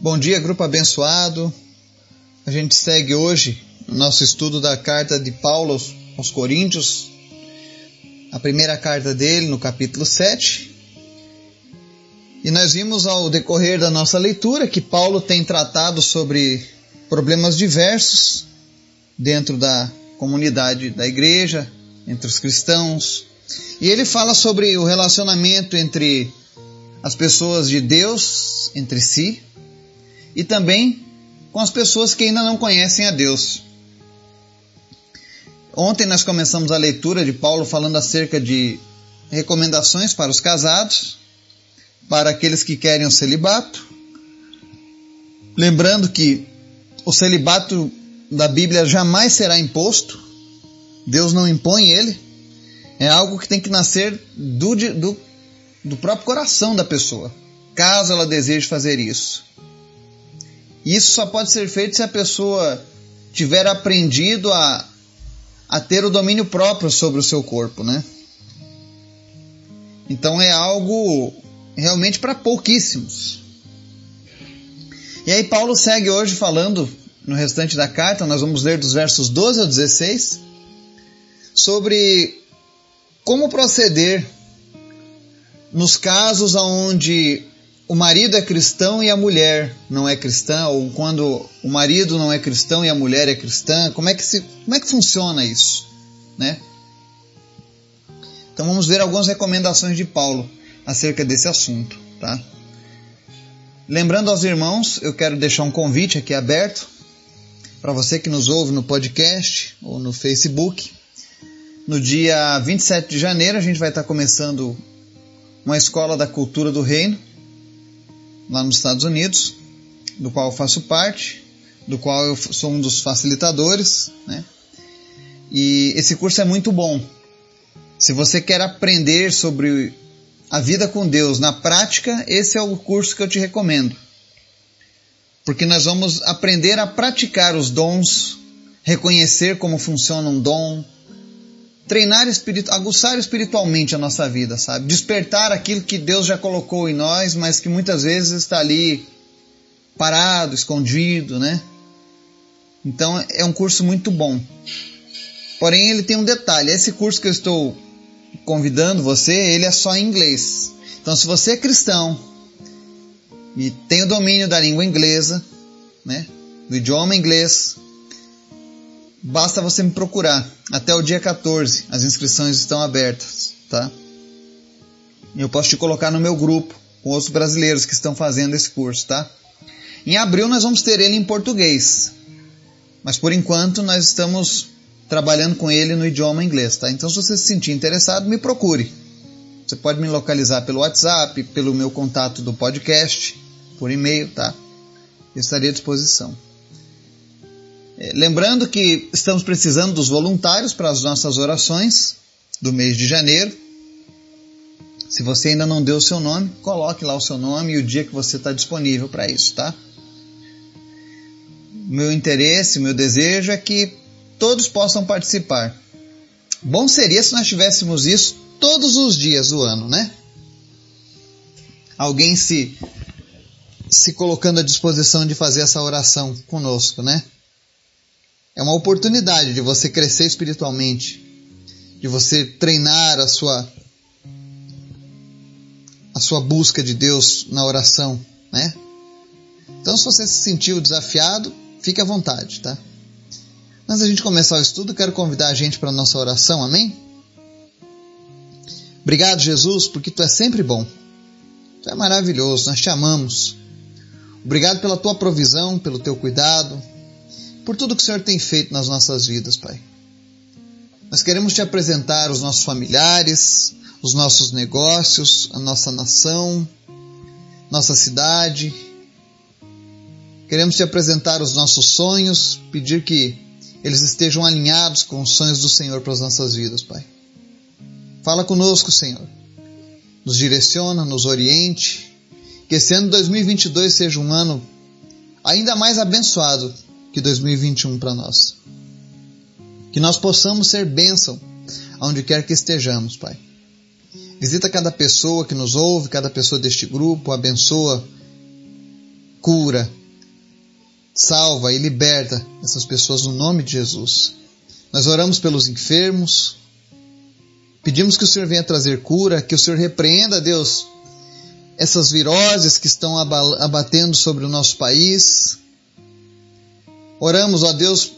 Bom dia, grupo abençoado. A gente segue hoje o nosso estudo da carta de Paulo aos Coríntios, a primeira carta dele, no capítulo 7. E nós vimos ao decorrer da nossa leitura que Paulo tem tratado sobre problemas diversos dentro da comunidade da igreja, entre os cristãos. E ele fala sobre o relacionamento entre as pessoas de Deus entre si e também com as pessoas que ainda não conhecem a Deus. Ontem nós começamos a leitura de Paulo falando acerca de recomendações para os casados, para aqueles que querem o celibato. Lembrando que o celibato da Bíblia jamais será imposto, Deus não impõe ele, é algo que tem que nascer do, do, do próprio coração da pessoa, caso ela deseje fazer isso. Isso só pode ser feito se a pessoa tiver aprendido a, a ter o domínio próprio sobre o seu corpo, né? Então é algo realmente para pouquíssimos. E aí Paulo segue hoje falando no restante da carta, nós vamos ler dos versos 12 ao 16, sobre como proceder nos casos onde o marido é cristão e a mulher não é cristã, ou quando o marido não é cristão e a mulher é cristã, como é que, se, como é que funciona isso? Né? Então vamos ver algumas recomendações de Paulo acerca desse assunto. Tá? Lembrando aos irmãos, eu quero deixar um convite aqui aberto para você que nos ouve no podcast ou no Facebook. No dia 27 de janeiro, a gente vai estar começando uma escola da cultura do reino, lá nos Estados Unidos, do qual eu faço parte, do qual eu sou um dos facilitadores, né? E esse curso é muito bom. Se você quer aprender sobre a vida com Deus na prática, esse é o curso que eu te recomendo porque nós vamos aprender a praticar os dons, reconhecer como funciona um dom, treinar espiritu aguçar espiritualmente a nossa vida, sabe? Despertar aquilo que Deus já colocou em nós, mas que muitas vezes está ali parado, escondido, né? Então é um curso muito bom. Porém, ele tem um detalhe: esse curso que eu estou convidando você, ele é só em inglês. Então, se você é cristão, e tem o domínio da língua inglesa, né? do idioma inglês, basta você me procurar. Até o dia 14 as inscrições estão abertas, tá? Eu posso te colocar no meu grupo com outros brasileiros que estão fazendo esse curso, tá? Em abril nós vamos ter ele em português, mas por enquanto nós estamos trabalhando com ele no idioma inglês, tá? Então se você se sentir interessado, me procure. Você pode me localizar pelo WhatsApp, pelo meu contato do podcast por e-mail, tá? Eu estaria à disposição. É, lembrando que estamos precisando dos voluntários para as nossas orações do mês de janeiro. Se você ainda não deu o seu nome, coloque lá o seu nome e o dia que você está disponível para isso, tá? Meu interesse, meu desejo é que todos possam participar. Bom seria se nós tivéssemos isso todos os dias do ano, né? Alguém se se colocando à disposição de fazer essa oração conosco, né? É uma oportunidade de você crescer espiritualmente, de você treinar a sua a sua busca de Deus na oração, né? Então, se você se sentiu desafiado, fique à vontade, tá? Antes da gente começar o estudo, quero convidar a gente para a nossa oração, amém? Obrigado, Jesus, porque tu é sempre bom. Tu é maravilhoso, nós te amamos. Obrigado pela tua provisão, pelo teu cuidado, por tudo que o Senhor tem feito nas nossas vidas, Pai. Nós queremos te apresentar os nossos familiares, os nossos negócios, a nossa nação, nossa cidade. Queremos te apresentar os nossos sonhos, pedir que eles estejam alinhados com os sonhos do Senhor para as nossas vidas, Pai. Fala conosco, Senhor. Nos direciona, nos oriente que esse ano 2022 seja um ano ainda mais abençoado que 2021 para nós. Que nós possamos ser bênção aonde quer que estejamos, Pai. Visita cada pessoa que nos ouve, cada pessoa deste grupo, abençoa cura, salva e liberta essas pessoas no nome de Jesus. Nós oramos pelos enfermos, pedimos que o Senhor venha trazer cura, que o Senhor repreenda, Deus, essas viroses que estão abatendo sobre o nosso país. Oramos, ó Deus,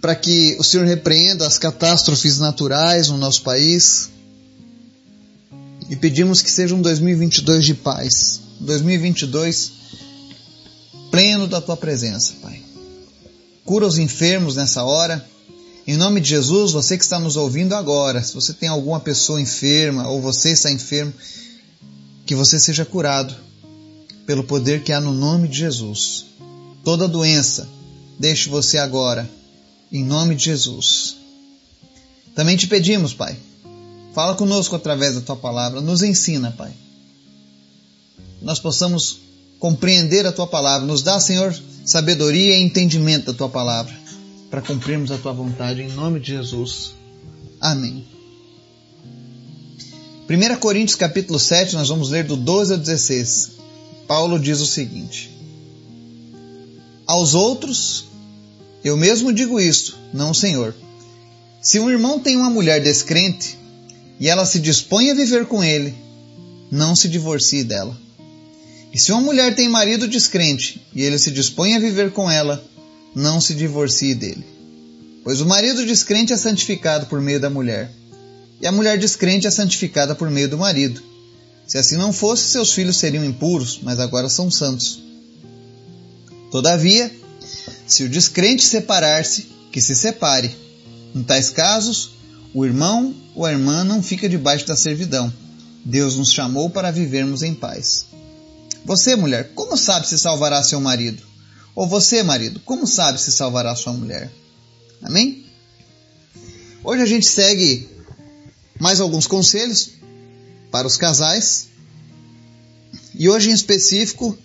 para que o Senhor repreenda as catástrofes naturais no nosso país. E pedimos que seja um 2022 de paz, 2022 pleno da tua presença, Pai. Cura os enfermos nessa hora. Em nome de Jesus, você que está nos ouvindo agora, se você tem alguma pessoa enferma ou você está enfermo, que você seja curado pelo poder que há no nome de Jesus. Toda doença, deixe você agora, em nome de Jesus. Também te pedimos, Pai, fala conosco através da tua palavra, nos ensina, Pai. Nós possamos compreender a tua palavra, nos dá, Senhor, sabedoria e entendimento da tua palavra, para cumprirmos a tua vontade, em nome de Jesus. Amém. 1 Coríntios capítulo 7, nós vamos ler do 12 ao 16. Paulo diz o seguinte: Aos outros, eu mesmo digo isto, não Senhor. Se um irmão tem uma mulher descrente e ela se dispõe a viver com ele, não se divorcie dela. E se uma mulher tem marido descrente e ele se dispõe a viver com ela, não se divorcie dele. Pois o marido descrente é santificado por meio da mulher e a mulher descrente é santificada por meio do marido. Se assim não fosse, seus filhos seriam impuros, mas agora são santos. Todavia, se o descrente separar-se, que se separe. Em tais casos, o irmão ou a irmã não fica debaixo da servidão. Deus nos chamou para vivermos em paz. Você, mulher, como sabe se salvará seu marido? Ou você, marido, como sabe se salvará sua mulher? Amém? Hoje a gente segue mais alguns conselhos para os casais. E hoje em específico,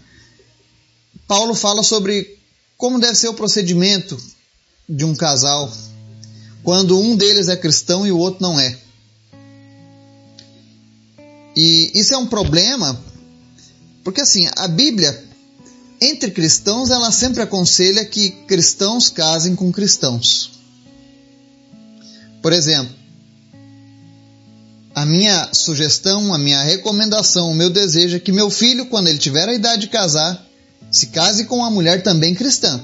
Paulo fala sobre como deve ser o procedimento de um casal quando um deles é cristão e o outro não é. E isso é um problema, porque assim, a Bíblia, entre cristãos, ela sempre aconselha que cristãos casem com cristãos. Por exemplo, a minha sugestão, a minha recomendação, o meu desejo é que meu filho, quando ele tiver a idade de casar, se case com uma mulher também cristã.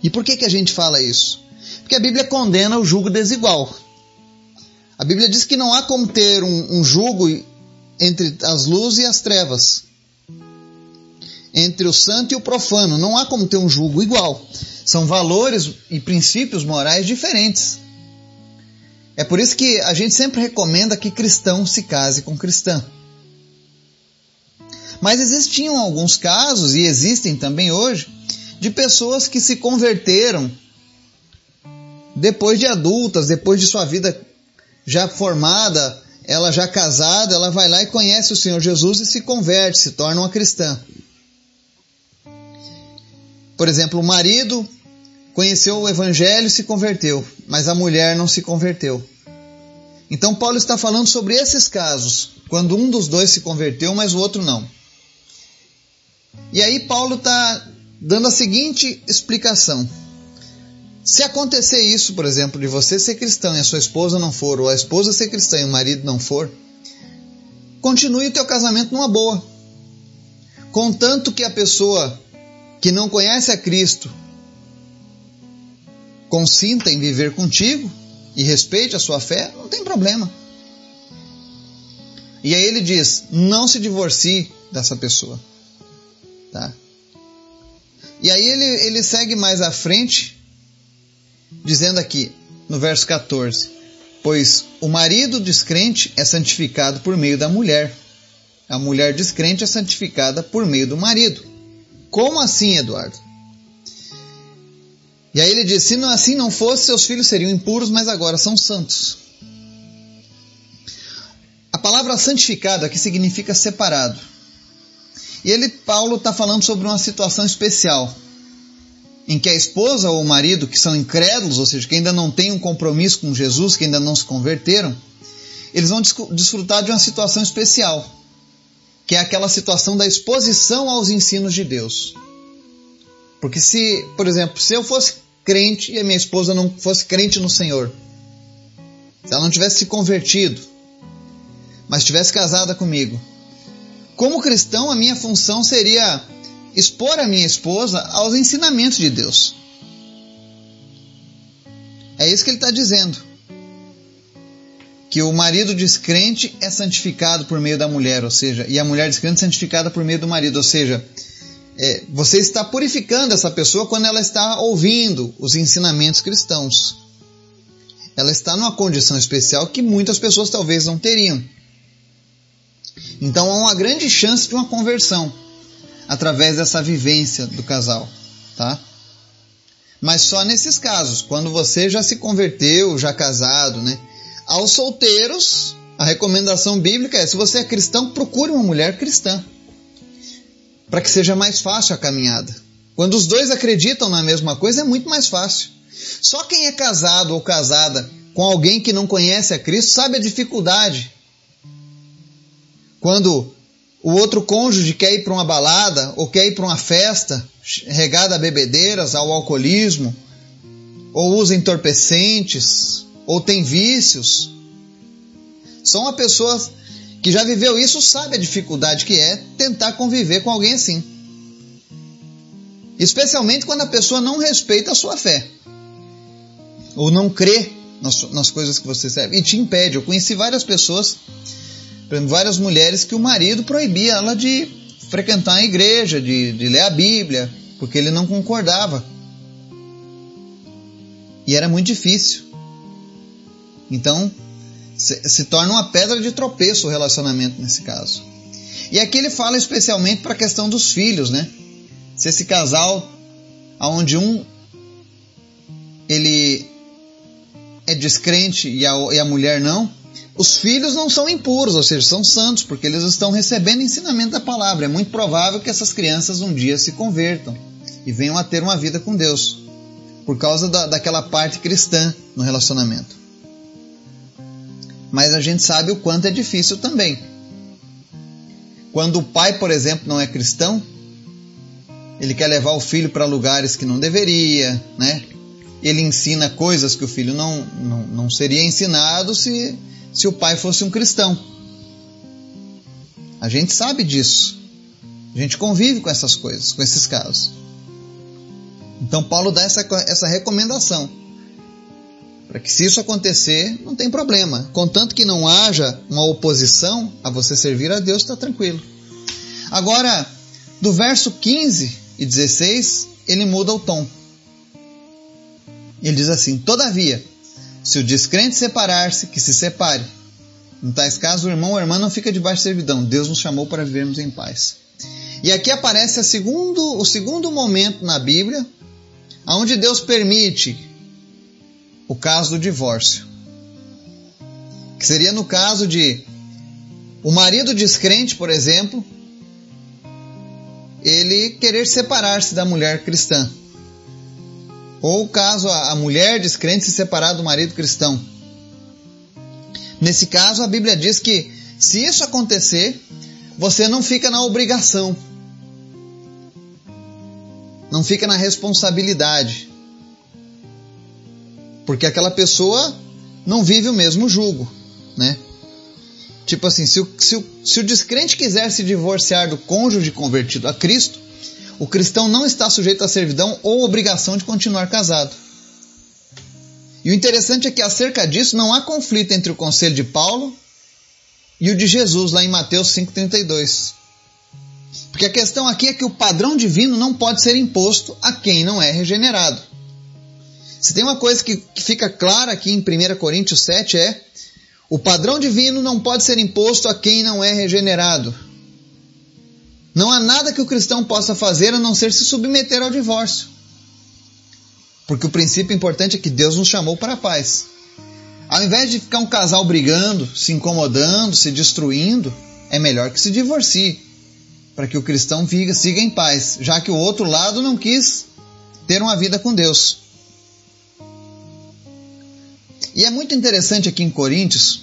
E por que, que a gente fala isso? Porque a Bíblia condena o jugo desigual. A Bíblia diz que não há como ter um, um jugo entre as luzes e as trevas, entre o santo e o profano. Não há como ter um jugo igual. São valores e princípios morais diferentes. É por isso que a gente sempre recomenda que cristão se case com cristã. Mas existiam alguns casos, e existem também hoje, de pessoas que se converteram depois de adultas, depois de sua vida já formada, ela já casada, ela vai lá e conhece o Senhor Jesus e se converte, se torna uma cristã. Por exemplo, o marido conheceu o evangelho e se converteu, mas a mulher não se converteu. Então Paulo está falando sobre esses casos, quando um dos dois se converteu, mas o outro não. E aí Paulo está dando a seguinte explicação. Se acontecer isso, por exemplo, de você ser cristão e a sua esposa não for, ou a esposa ser cristã e o marido não for, continue o teu casamento numa boa. Contanto que a pessoa que não conhece a Cristo consinta em viver contigo e respeite a sua fé, não tem problema. E aí ele diz: não se divorcie dessa pessoa. Tá? E aí ele, ele segue mais à frente, dizendo aqui, no verso 14: Pois o marido descrente é santificado por meio da mulher, a mulher descrente é santificada por meio do marido. Como assim, Eduardo? E aí ele diz: se não, assim não fosse, seus filhos seriam impuros, mas agora são santos. A palavra santificado aqui significa separado. E ele, Paulo, está falando sobre uma situação especial, em que a esposa ou o marido, que são incrédulos, ou seja, que ainda não têm um compromisso com Jesus, que ainda não se converteram, eles vão desfrutar de uma situação especial, que é aquela situação da exposição aos ensinos de Deus. Porque se, por exemplo, se eu fosse crente e a minha esposa não fosse crente no Senhor, se ela não tivesse se convertido, mas tivesse casada comigo, como cristão, a minha função seria expor a minha esposa aos ensinamentos de Deus. É isso que ele está dizendo. Que o marido descrente é santificado por meio da mulher, ou seja, e a mulher descrente é santificada por meio do marido, ou seja, é, você está purificando essa pessoa quando ela está ouvindo os ensinamentos cristãos. Ela está numa condição especial que muitas pessoas talvez não teriam. Então há uma grande chance de uma conversão através dessa vivência do casal, tá? Mas só nesses casos, quando você já se converteu, já casado, né? Aos solteiros, a recomendação bíblica é: se você é cristão, procure uma mulher cristã, para que seja mais fácil a caminhada. Quando os dois acreditam na mesma coisa, é muito mais fácil. Só quem é casado ou casada com alguém que não conhece a Cristo sabe a dificuldade. Quando o outro cônjuge quer ir para uma balada ou quer ir para uma festa regada a bebedeiras, ao alcoolismo, ou usa entorpecentes, ou tem vícios. Só uma pessoa que já viveu isso sabe a dificuldade que é tentar conviver com alguém assim. Especialmente quando a pessoa não respeita a sua fé, ou não crê nas, nas coisas que você serve, e te impede. Eu conheci várias pessoas várias mulheres que o marido proibia ela de frequentar a igreja, de, de ler a Bíblia, porque ele não concordava. E era muito difícil. Então, se, torna uma pedra de tropeço o relacionamento nesse caso. E aqui ele fala especialmente para a questão dos filhos, né? Se esse casal, onde um ele é descrente e a, e a mulher não, os filhos não são impuros, ou seja, são santos, porque eles estão recebendo ensinamento da palavra. É muito provável que essas crianças um dia se convertam e venham a ter uma vida com Deus, por causa da, daquela parte cristã no relacionamento. Mas a gente sabe o quanto é difícil também. Quando o pai, por exemplo, não é cristão, ele quer levar o filho para lugares que não deveria, né? Ele ensina coisas que o filho não, não, não seria ensinado se se o pai fosse um cristão. A gente sabe disso. A gente convive com essas coisas, com esses casos. Então Paulo dá essa, essa recomendação. Para que se isso acontecer, não tem problema. Contanto que não haja uma oposição a você servir a Deus, está tranquilo. Agora, do verso 15 e 16, ele muda o tom. Ele diz assim: Todavia, se o descrente separar-se, que se separe. Em tais casos, o irmão ou a irmã não fica debaixo de servidão. Deus nos chamou para vivermos em paz. E aqui aparece segundo, o segundo momento na Bíblia onde Deus permite o caso do divórcio. Que seria no caso de o marido descrente, por exemplo, ele querer separar-se da mulher cristã. Ou caso a, mulher descrente se separar do marido cristão. Nesse caso, a Bíblia diz que se isso acontecer, você não fica na obrigação, não fica na responsabilidade, porque aquela pessoa não vive o mesmo jugo, né? Tipo assim, se o, se o, se o descrente quiser se divorciar do cônjuge convertido a Cristo, o cristão não está sujeito à servidão ou obrigação de continuar casado. E o interessante é que acerca disso não há conflito entre o conselho de Paulo e o de Jesus lá em Mateus 5:32. Porque a questão aqui é que o padrão divino não pode ser imposto a quem não é regenerado. Se tem uma coisa que, que fica clara aqui em 1 Coríntios 7 é o padrão divino não pode ser imposto a quem não é regenerado. Não há nada que o cristão possa fazer a não ser se submeter ao divórcio. Porque o princípio importante é que Deus nos chamou para a paz. Ao invés de ficar um casal brigando, se incomodando, se destruindo, é melhor que se divorcie, para que o cristão fique, siga em paz, já que o outro lado não quis ter uma vida com Deus. E é muito interessante aqui em Coríntios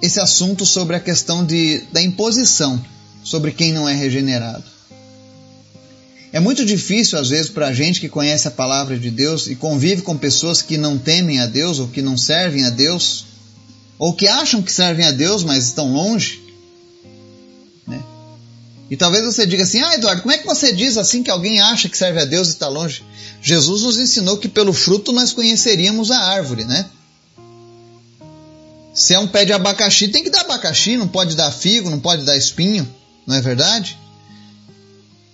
nesse assunto sobre a questão de, da imposição sobre quem não é regenerado. É muito difícil, às vezes, para a gente que conhece a palavra de Deus e convive com pessoas que não temem a Deus ou que não servem a Deus, ou que acham que servem a Deus, mas estão longe. Né? E talvez você diga assim: Ah, Eduardo, como é que você diz assim que alguém acha que serve a Deus e está longe? Jesus nos ensinou que pelo fruto nós conheceríamos a árvore, né? Se é um pé de abacaxi, tem que dar abacaxi, não pode dar figo, não pode dar espinho, não é verdade?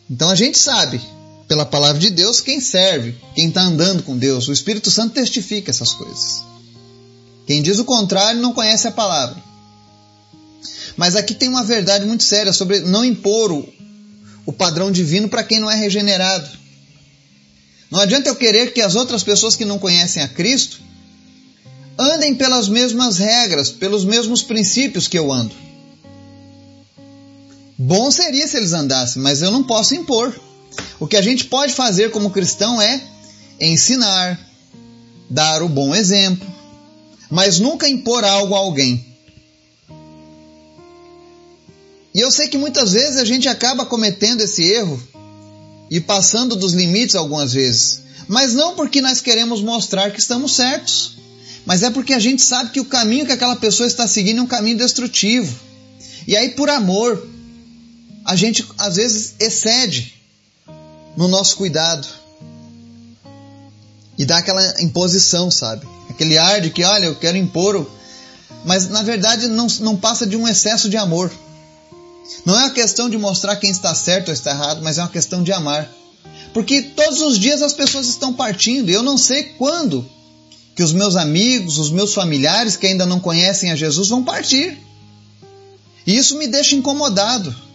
Então a gente sabe, pela palavra de Deus, quem serve, quem está andando com Deus. O Espírito Santo testifica essas coisas. Quem diz o contrário não conhece a palavra. Mas aqui tem uma verdade muito séria sobre não impor o, o padrão divino para quem não é regenerado. Não adianta eu querer que as outras pessoas que não conhecem a Cristo andem pelas mesmas regras, pelos mesmos princípios que eu ando. Bom seria se eles andassem, mas eu não posso impor. O que a gente pode fazer como cristão é ensinar, dar o bom exemplo, mas nunca impor algo a alguém. E eu sei que muitas vezes a gente acaba cometendo esse erro e passando dos limites algumas vezes, mas não porque nós queremos mostrar que estamos certos, mas é porque a gente sabe que o caminho que aquela pessoa está seguindo é um caminho destrutivo. E aí, por amor, a gente às vezes excede no nosso cuidado e dá aquela imposição, sabe? Aquele ar de que, olha, eu quero impor, mas na verdade não, não passa de um excesso de amor. Não é uma questão de mostrar quem está certo ou está errado, mas é uma questão de amar. Porque todos os dias as pessoas estão partindo e eu não sei quando que os meus amigos, os meus familiares que ainda não conhecem a Jesus vão partir. E isso me deixa incomodado.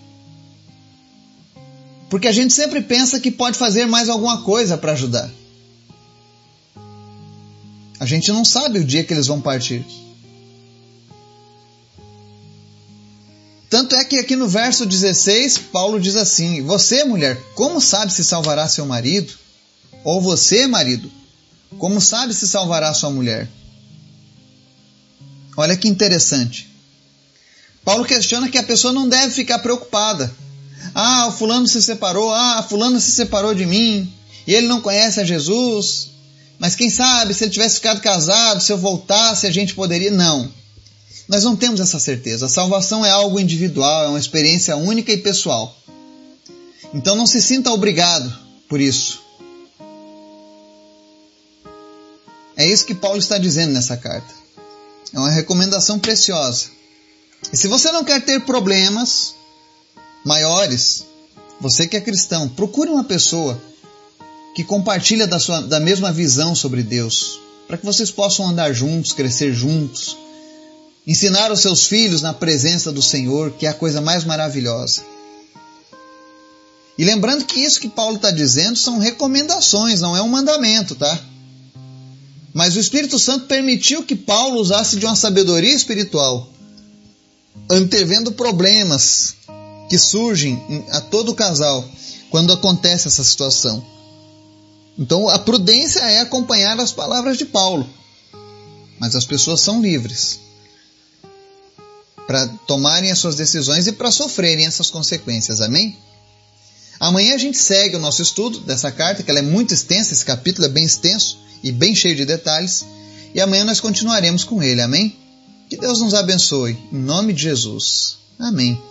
Porque a gente sempre pensa que pode fazer mais alguma coisa para ajudar. A gente não sabe o dia que eles vão partir. Tanto é que aqui no verso 16, Paulo diz assim: Você, mulher, como sabe se salvará seu marido? Ou você, marido, como sabe se salvará sua mulher? Olha que interessante. Paulo questiona que a pessoa não deve ficar preocupada ah, o fulano se separou, ah, a fulana se separou de mim, e ele não conhece a Jesus. Mas quem sabe se ele tivesse ficado casado, se eu voltasse, a gente poderia. Não. Nós não temos essa certeza. A salvação é algo individual, é uma experiência única e pessoal. Então não se sinta obrigado por isso. É isso que Paulo está dizendo nessa carta. É uma recomendação preciosa. E se você não quer ter problemas, maiores, você que é cristão, procure uma pessoa que compartilha da, sua, da mesma visão sobre Deus, para que vocês possam andar juntos, crescer juntos, ensinar os seus filhos na presença do Senhor, que é a coisa mais maravilhosa. E lembrando que isso que Paulo está dizendo são recomendações, não é um mandamento, tá? Mas o Espírito Santo permitiu que Paulo usasse de uma sabedoria espiritual, antevendo problemas que surgem a todo casal quando acontece essa situação. Então a prudência é acompanhar as palavras de Paulo, mas as pessoas são livres para tomarem as suas decisões e para sofrerem essas consequências. Amém? Amanhã a gente segue o nosso estudo dessa carta, que ela é muito extensa, esse capítulo é bem extenso e bem cheio de detalhes, e amanhã nós continuaremos com ele. Amém? Que Deus nos abençoe. Em nome de Jesus. Amém.